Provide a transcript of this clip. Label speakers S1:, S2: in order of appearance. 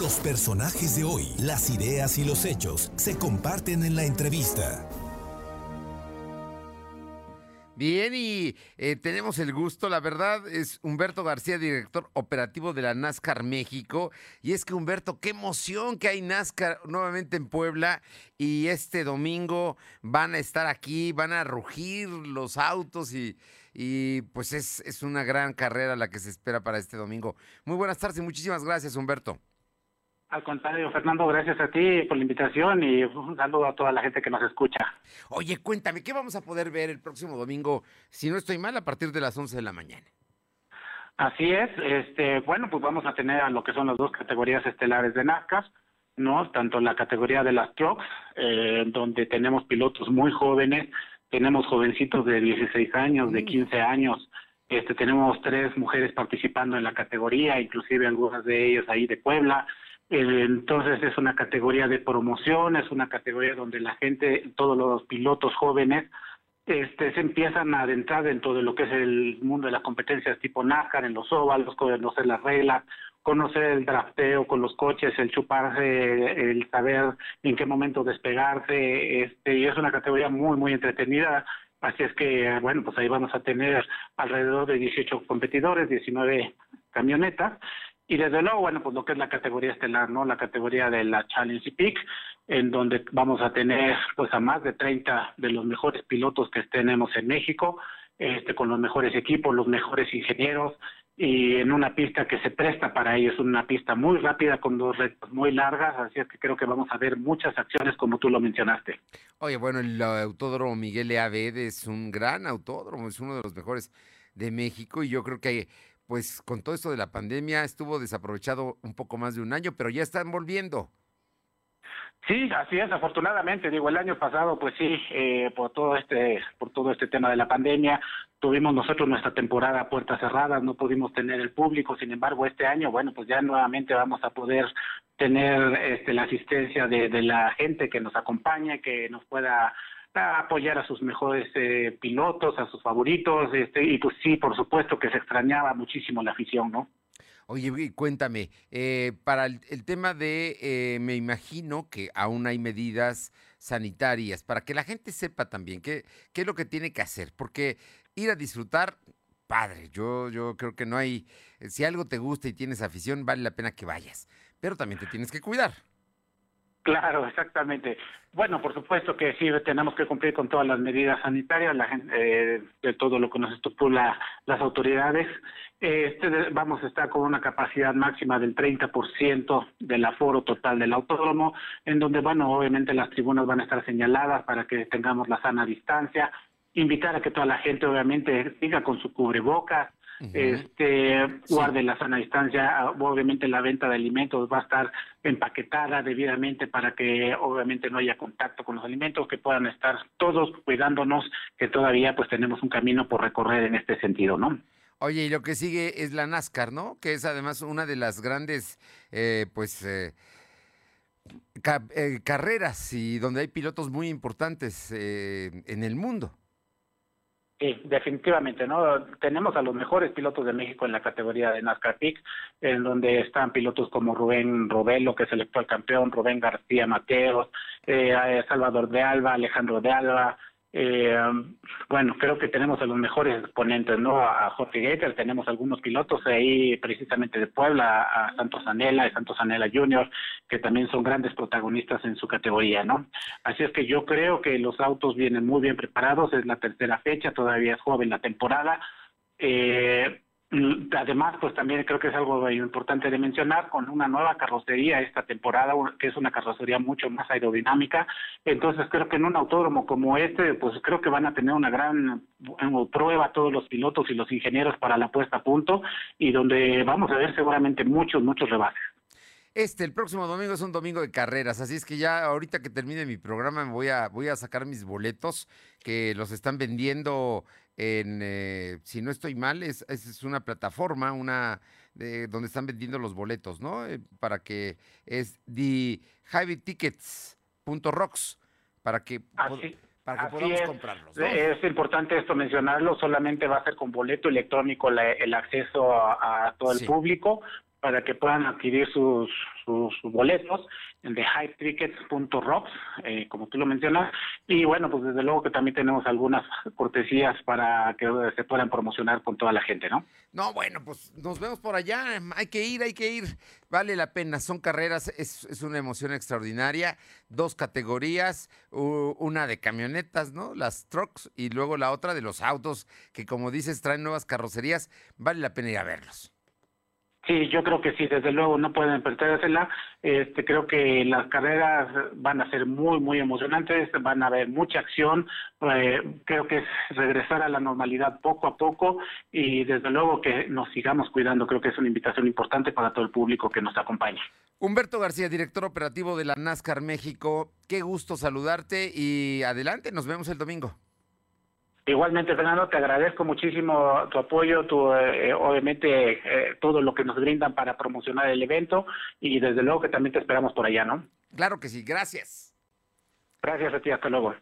S1: Los personajes de hoy, las ideas y los hechos se comparten en la entrevista.
S2: Bien, y eh, tenemos el gusto, la verdad, es Humberto García, director operativo de la NASCAR México. Y es que, Humberto, qué emoción que hay NASCAR nuevamente en Puebla. Y este domingo van a estar aquí, van a rugir los autos y, pues es, es una gran carrera la que se espera para este domingo. Muy buenas tardes y muchísimas gracias, Humberto.
S3: Al contrario, Fernando, gracias a ti por la invitación y un saludo a toda la gente que nos escucha.
S2: Oye, cuéntame, ¿qué vamos a poder ver el próximo domingo, si no estoy mal, a partir de las 11 de la mañana?
S3: Así es, este, bueno, pues vamos a tener a lo que son las dos categorías estelares de NASCAR, ¿no? Tanto la categoría de las trucks, eh, donde tenemos pilotos muy jóvenes, tenemos jovencitos de 16 años, de 15 mm. años, este, tenemos tres mujeres participando en la categoría, inclusive algunas de ellas ahí de Puebla, entonces es una categoría de promoción, es una categoría donde la gente, todos los pilotos jóvenes, este, se empiezan a adentrar dentro de lo que es el mundo de las competencias tipo NASCAR, en los óvalos, conocer las reglas, conocer el drafteo con los coches, el chuparse, el saber en qué momento despegarse, este, y es una categoría muy, muy entretenida. Así es que, bueno, pues ahí vamos a tener alrededor de 18 competidores, 19 camionetas, y desde luego, bueno, pues lo que es la categoría estelar, ¿no? La categoría de la Challenge Peak, en donde vamos a tener pues a más de 30 de los mejores pilotos que tenemos en México, este, con los mejores equipos, los mejores ingenieros, y en una pista que se presta para ellos, una pista muy rápida con dos retos muy largas, así es que creo que vamos a ver muchas acciones como tú lo mencionaste.
S2: Oye, bueno, el autódromo Miguel E. es un gran autódromo, es uno de los mejores de México y yo creo que pues con todo esto de la pandemia estuvo desaprovechado un poco más de un año, pero ya están volviendo.
S3: Sí, así es, afortunadamente, digo, el año pasado, pues sí, eh, por todo este, por todo este tema de la pandemia, tuvimos nosotros nuestra temporada puertas cerradas, no pudimos tener el público, sin embargo, este año, bueno, pues ya nuevamente vamos a poder tener este, la asistencia de, de la gente que nos acompaña, que nos pueda a apoyar a sus mejores eh, pilotos, a sus favoritos, este, y pues sí, por supuesto que se extrañaba muchísimo la afición, ¿no?
S2: Oye, cuéntame, eh, para el, tema de, eh, me imagino que aún hay medidas sanitarias, para que la gente sepa también qué, qué es lo que tiene que hacer, porque ir a disfrutar, padre, yo, yo creo que no hay, si algo te gusta y tienes afición, vale la pena que vayas, pero también te tienes que cuidar.
S3: Claro, exactamente. Bueno, por supuesto que sí tenemos que cumplir con todas las medidas sanitarias, la eh, de todo lo que nos estipula las autoridades. Este, vamos a estar con una capacidad máxima del 30% del aforo total del autódromo, en donde, bueno, obviamente las tribunas van a estar señaladas para que tengamos la sana distancia. Invitar a que toda la gente, obviamente, siga con su cubrebocas, este guarde la sana distancia, obviamente la venta de alimentos va a estar empaquetada debidamente para que obviamente no haya contacto con los alimentos, que puedan estar todos cuidándonos, que todavía pues tenemos un camino por recorrer en este sentido, ¿no?
S2: Oye, y lo que sigue es la NASCAR, ¿no? Que es además una de las grandes, eh, pues, eh, eh, carreras y donde hay pilotos muy importantes en el mundo.
S3: Sí, definitivamente, ¿no? Tenemos a los mejores pilotos de México en la categoría de NASCAR Peak, en donde están pilotos como Rubén Robelo, que es el actual campeón, Rubén García Mateos, eh, Salvador de Alba, Alejandro de Alba, eh, bueno, creo que tenemos a los mejores exponentes, ¿no? A Jorge Gator, tenemos algunos pilotos ahí precisamente de Puebla, a Santos Anela, y Santos Anela Junior, que también son grandes protagonistas en su categoría, ¿no? Así es que yo creo que los autos vienen muy bien preparados, es la tercera fecha, todavía es joven la temporada. Eh, Mm, además, pues también creo que es algo importante de mencionar, con una nueva carrocería esta temporada, que es una carrocería mucho más aerodinámica. Entonces, creo que en un autódromo como este, pues creo que van a tener una gran prueba todos los pilotos y los ingenieros para la puesta a punto y donde vamos a ver seguramente muchos, muchos rebases.
S2: Este, el próximo domingo es un domingo de carreras, así es que ya ahorita que termine mi programa me voy a, voy a sacar mis boletos que los están vendiendo en, eh, si no estoy mal, es, es una plataforma, una de, donde están vendiendo los boletos, ¿no? Eh, para que es the Rocks, para que... para que podamos comprarlos.
S3: Es importante esto mencionarlo, solamente va a ser con boleto electrónico el acceso a, todo el público, para que puedan adquirir sus, sus, boletos en de hypetickets.rocks, eh, como tú lo mencionas. Y bueno, pues desde luego que también tenemos algunas cortesías para que se puedan promocionar con toda la gente, ¿no?
S2: No, bueno, pues nos vemos por allá. Hay que ir, hay que ir. Vale la pena. Son carreras, es, es una emoción extraordinaria. Dos categorías, una de camionetas, ¿no? Las trucks y luego la otra de los autos que, como dices, traen nuevas carrocerías. Vale la pena ir a verlos.
S3: Sí, yo creo que sí, desde luego no pueden perdérsela. Este, creo que las carreras van a ser muy, muy emocionantes, van a haber mucha acción. Eh, creo que es regresar a la normalidad poco a poco y desde luego que nos sigamos cuidando. Creo que es una invitación importante para todo el público que nos acompaña.
S2: Humberto García, director operativo de la NASCAR México, qué gusto saludarte y adelante, nos vemos el domingo.
S3: Igualmente, Fernando, te agradezco muchísimo tu apoyo, tu, eh, obviamente eh, todo lo que nos brindan para promocionar el evento y desde luego que también te esperamos por allá, ¿no?
S2: Claro que sí, gracias.
S3: Gracias a ti, hasta luego.